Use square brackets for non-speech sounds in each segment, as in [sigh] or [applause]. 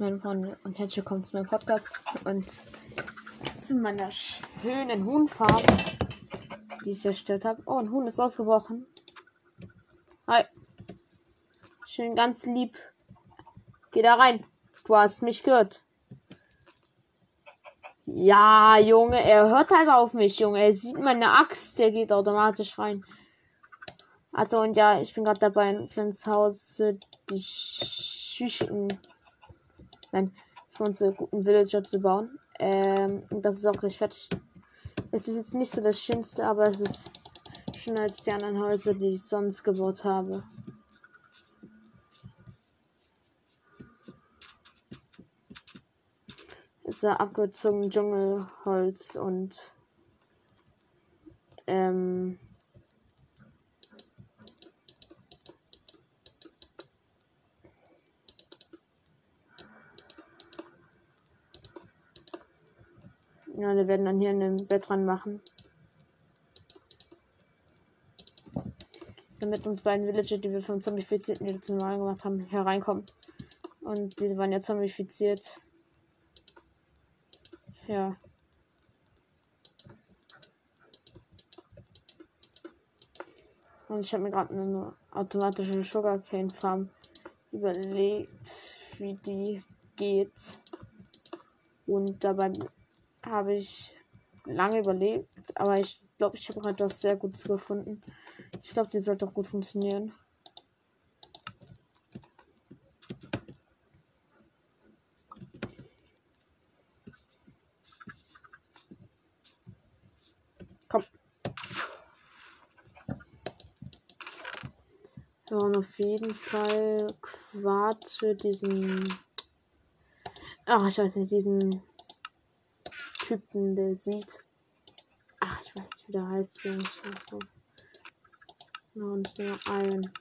meine Freunde und herzlich willkommen zu meinem Podcast und zu meiner schönen Huhnfarm, die ich erstellt habe. Oh, ein Huhn ist ausgebrochen. Hi. Schön ganz lieb. Geh da rein. Du hast mich gehört. Ja, Junge, er hört halt auf mich, Junge. Er sieht meine Axt, der geht automatisch rein. Also und ja, ich bin gerade dabei, ein kleines Haus die Schüchen Nein, für unsere guten Villager zu bauen. Ähm, das ist auch gleich fertig. Es ist jetzt nicht so das Schönste, aber es ist schöner als die anderen Häuser, die ich sonst gebaut habe. Es ist ja abgezogen Dschungelholz und ähm, Ja, wir werden dann hier ein Bett dran machen. Damit uns beiden Villager, die wir vom Zombifizierten zum Mal gemacht haben, hereinkommen. Und diese waren ja zombifiziert. Ja. Und ich habe mir gerade eine automatische Sugarcane Farm überlegt, wie die geht. Und dabei habe ich lange überlegt, aber ich glaube, ich habe etwas sehr Gutes gefunden. Ich glaube, die sollte auch gut funktionieren. Komm. Ja, und auf jeden Fall Quarz diesen. Ach, ich weiß nicht, diesen Typen, der sieht. Ach, ich weiß nicht, wie der heißt. Ja, ich weiß drauf. und nur ein.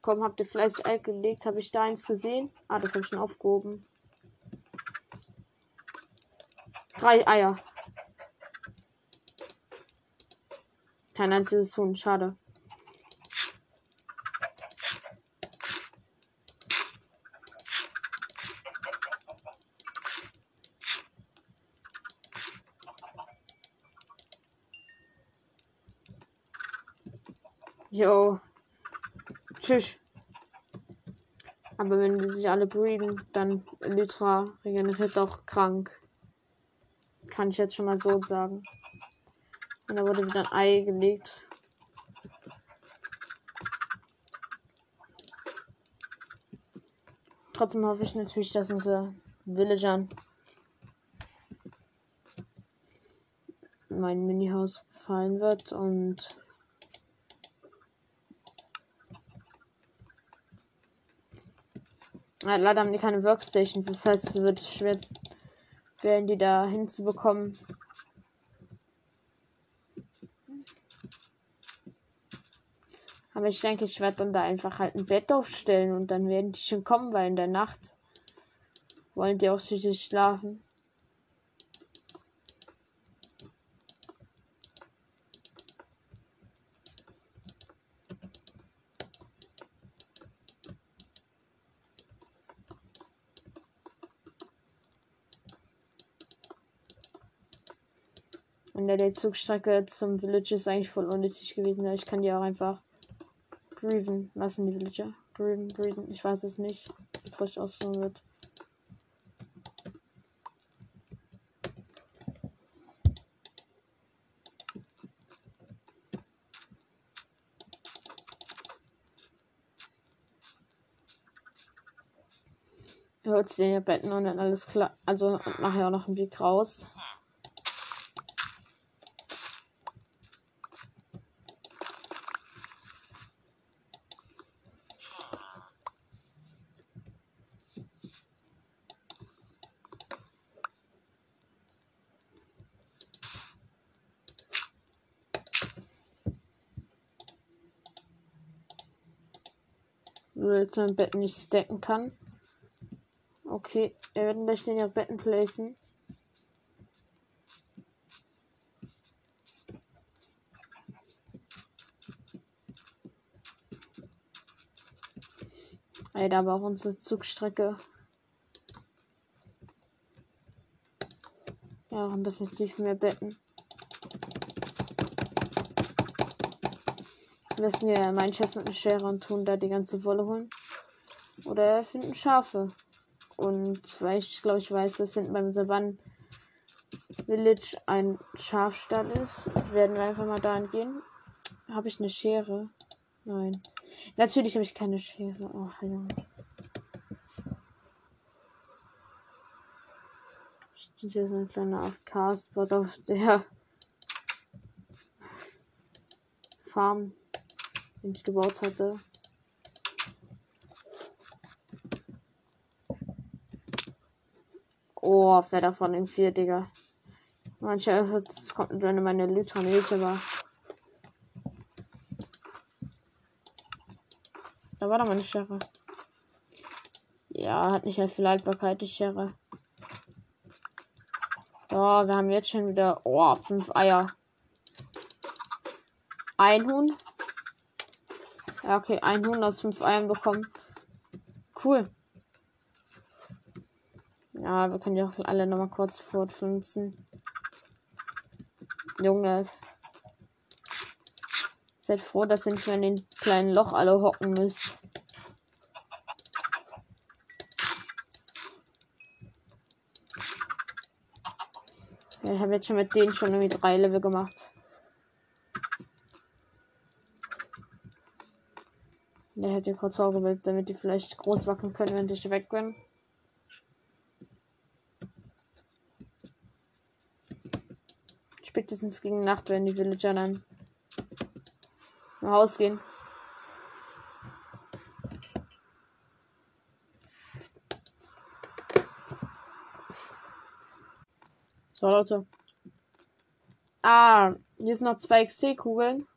Komm, habt ihr fleißig Ei gelegt? Habe ich da eins gesehen? Ah, das habe ich schon aufgehoben. Drei Eier. Kein einziges Huhn, schade. Jo. Tschüss. Aber wenn die sich alle breeden, dann Lytra regeneriert auch krank. Kann ich jetzt schon mal so sagen. Und da wurde wieder ein Ei gelegt. Trotzdem hoffe ich natürlich, dass unsere Villagern mein Mini-Haus gefallen wird und leider haben die keine Workstations. Das heißt, es wird schwer werden, die da hinzubekommen. Aber ich denke, ich werde dann da einfach halt ein Bett aufstellen und dann werden die schon kommen, weil in der Nacht wollen die auch süßig schlafen. Und der, Zugstrecke zum Village ist eigentlich voll unnötig gewesen. Ich kann die auch einfach breathen lassen, die Villager. Breathen, breathen. Ich weiß es nicht, wie es richtig ausführen wird. Hört den Betten und dann alles klar. Also nachher auch noch einen Weg raus. Nur jetzt mein Bett nicht stacken kann. Okay, wir werden gleich den ja Betten placen. Ey, da auch unsere Zugstrecke. Ja, und definitiv mehr Betten. Müssen wir meinen Chef mit einer Schere und tun da die ganze Wolle holen. Oder finden Schafe. Und weil ich glaube, ich weiß, dass hinten beim Savannen Village ein Schafstall ist, werden wir einfach mal dahin gehen. Habe ich eine Schere? Nein. Natürlich habe ich keine Schere. Ach ja. Steht hier so ein kleiner AFK-Spot auf der Farm, den ich gebaut hatte. Oh, wer davon in vier, Digga. Manche, das kommt in meine Lytra nicht, aber. Da war doch meine Schere. Ja, hat nicht mehr viel Haltbarkeit, die Schere. Oh, wir haben jetzt schon wieder. Oh, fünf Eier. Ein Huhn. Ja, okay, ein Huhn aus fünf Eiern bekommen. Cool. Ja, wir können ja auch alle nochmal kurz fortpflanzen. Junge. Seid froh, dass ihr nicht mehr in den kleinen Loch alle hocken müsst. Ich habe jetzt schon mit denen schon irgendwie drei Level gemacht. Der hätte kurz vorgebildet, damit die vielleicht groß wackeln können, wenn ich weg bin. Spätestens gegen Nacht werden die Villager dann im Haus gehen. So, Leute. Ah, hier sind noch zwei XP-Kugeln.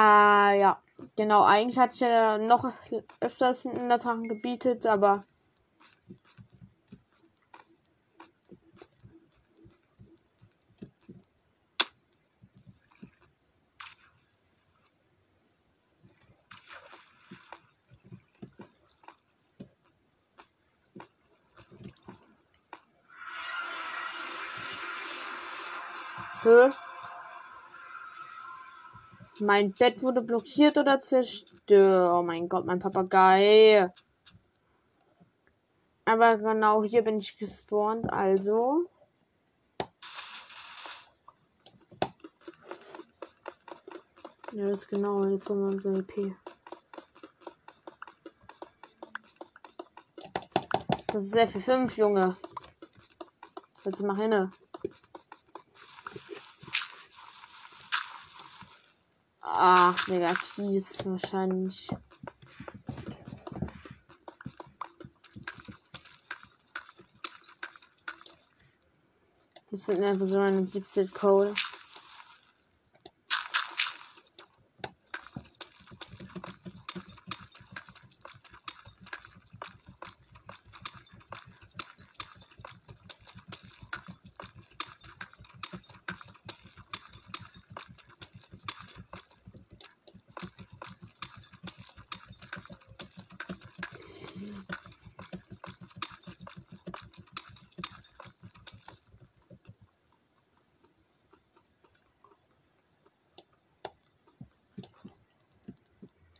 Ah, ja. Genau, eigentlich hatte ich ja noch öfters in der Drachen gebietet, aber Hä? Mein Bett wurde blockiert oder zerstört. Oh mein Gott, mein Papagei. Aber genau hier bin ich gespawnt, also. Ja, das ist genau. Jetzt holen wir unser EP. Das ist F5, Junge. Jetzt mach hinne. Ach, Digga, Kies wahrscheinlich. Das sind einfach so eine Deep Coal.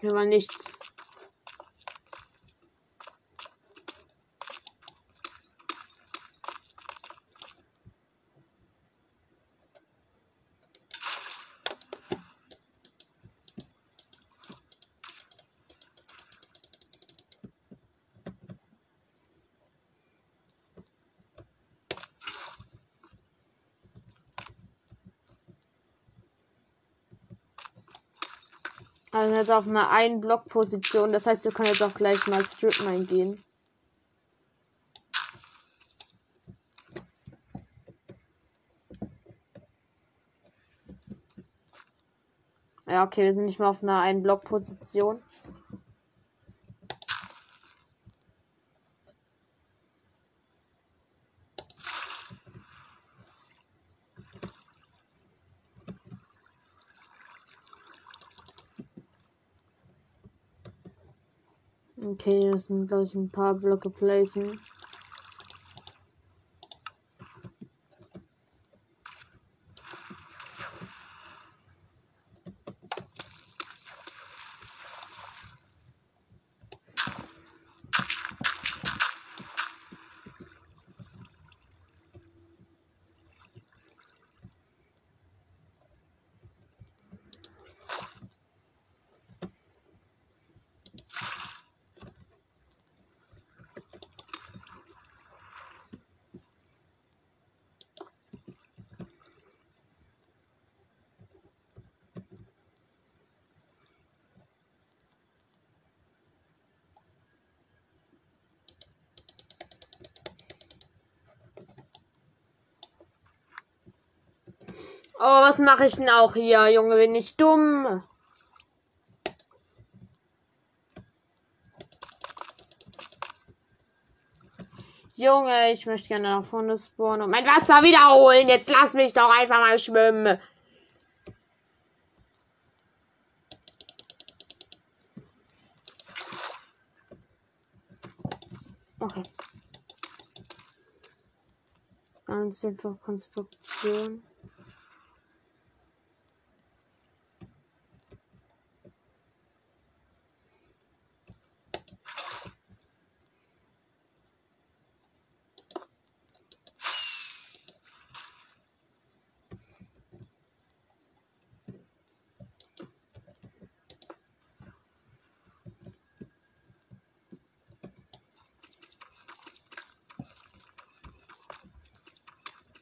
Hier war nichts. Also jetzt auf einer einen Block Position. Das heißt, wir können jetzt auch gleich mal Strip Mine gehen. Ja, okay, wir sind nicht mehr auf einer einen Block Position. Okay, hier sind gleich ein paar Blöcke placen. Oh, was mache ich denn auch hier, Junge? Bin ich dumm? Junge, ich möchte gerne nach vorne spawnen und mein Wasser wiederholen. Jetzt lass mich doch einfach mal schwimmen. Okay. Ganz einfach Konstruktion.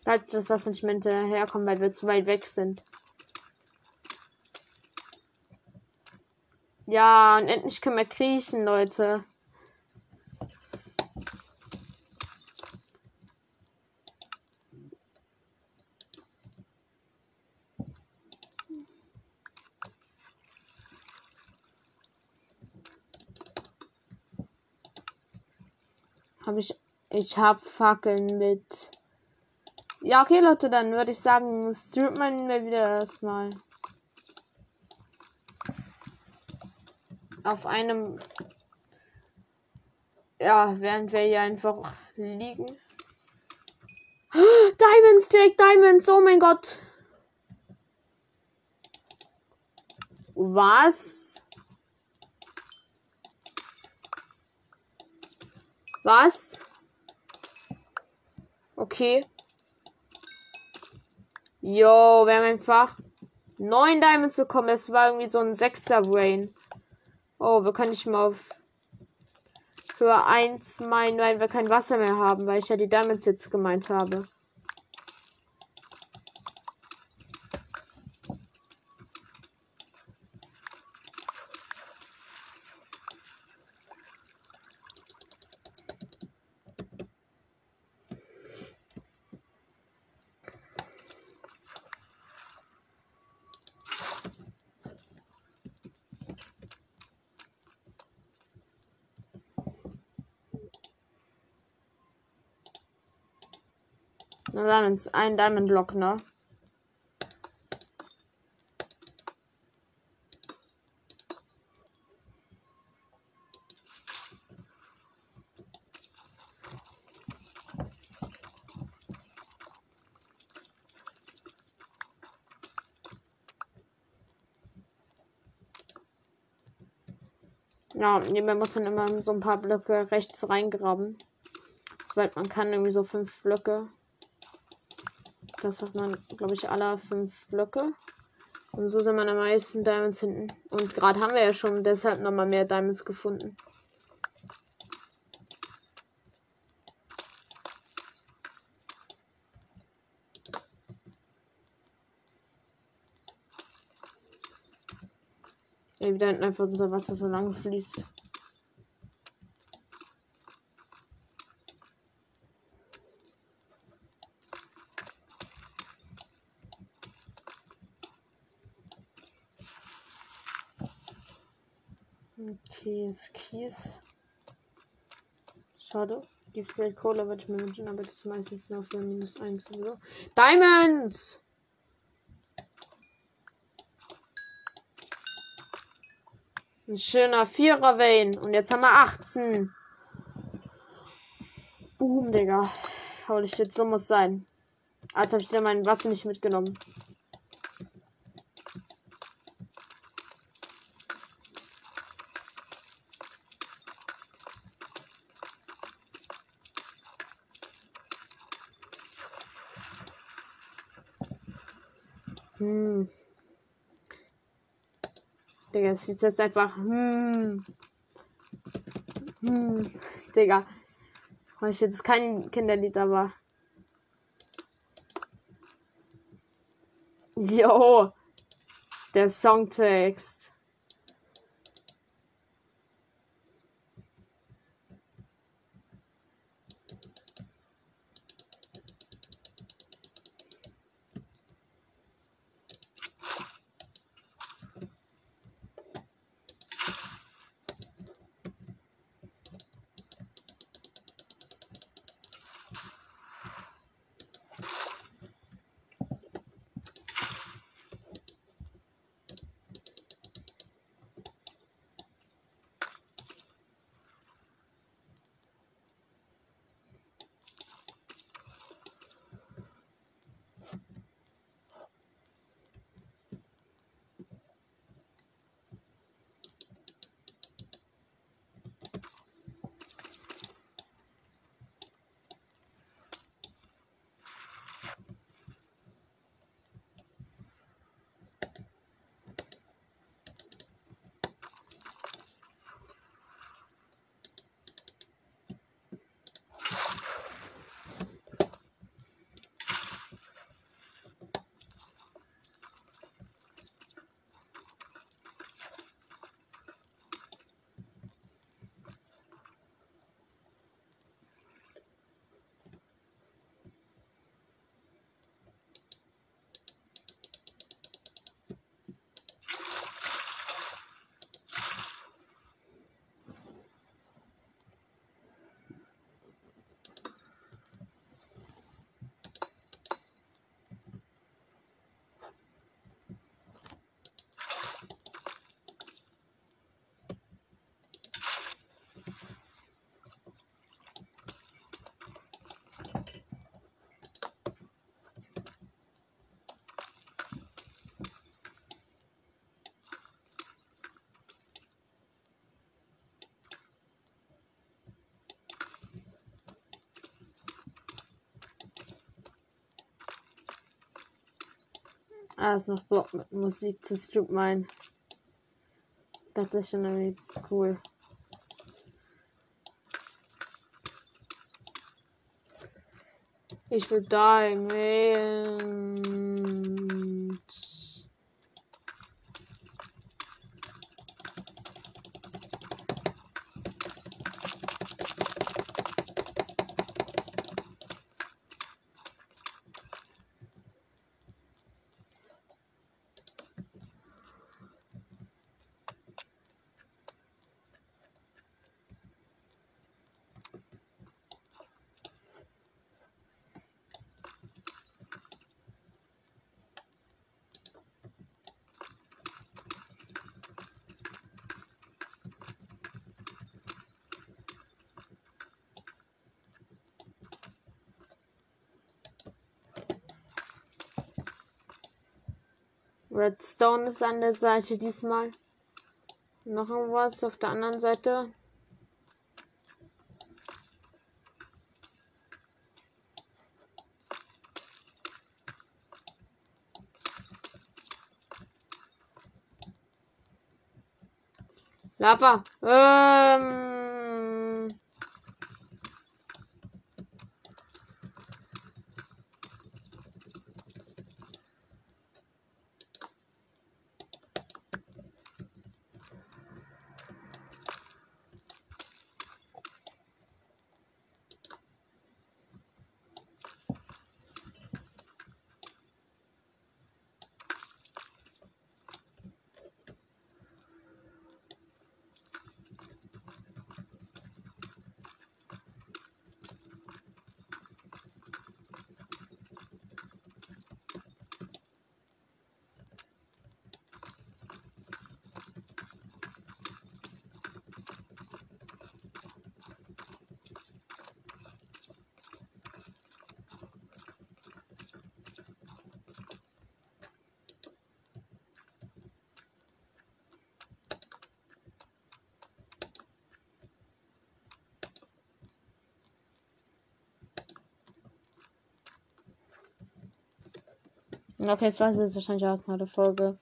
Halt das Wasser nicht mehr hinterherkommen, weil wir zu weit weg sind. Ja, und endlich können wir kriechen, Leute. Habe ich. Ich habe Fackeln mit. Ja, okay, Leute, dann würde ich sagen, streamen wir wieder erstmal. Auf einem. Ja, während wir hier einfach liegen. [gasps] Diamonds, direkt Diamonds, oh mein Gott. Was? Was? Okay. Jo, wir haben einfach neun Diamonds bekommen. Es war irgendwie so ein sechster Brain. Oh, wir können nicht mal auf Höhe 1 meinen, weil wir kein Wasser mehr haben, weil ich ja die Diamonds jetzt gemeint habe. Na dann ist ein Diamond Block, ne? Ja, man muss dann immer so ein paar Blöcke rechts reingraben. Soweit man kann, irgendwie so fünf Blöcke. Das hat man, glaube ich, alle fünf Blöcke. Und so sind man am meisten Diamonds hinten. Und gerade haben wir ja schon deshalb nochmal mehr Diamonds gefunden. Ja, wieder hinten einfach unser Wasser so lang fließt. Kies, Kies. Schade. Gibt es Kohle, würde ich mir wünschen, aber das ist meistens nur für minus 1 oder so. Diamonds! Ein schöner Vierer Vayne. Und jetzt haben wir 18. Boom, Digga. Holy shit, so muss sein. Als habe ich wieder mein Wasser nicht mitgenommen. Hm. Digga, es ist jetzt einfach. Hm. Hm. Digga. Ich jetzt kein Kinderlied, aber. Jo. Der Songtext. Ah, es macht Bock mit Musik zu streamen. Das ist schon irgendwie cool. Ich will Dying wählen. Redstone ist an der Seite diesmal. Noch irgendwas auf der anderen Seite. Lava. Ähm. Okay, das war jetzt wahrscheinlich erstmal der Folge.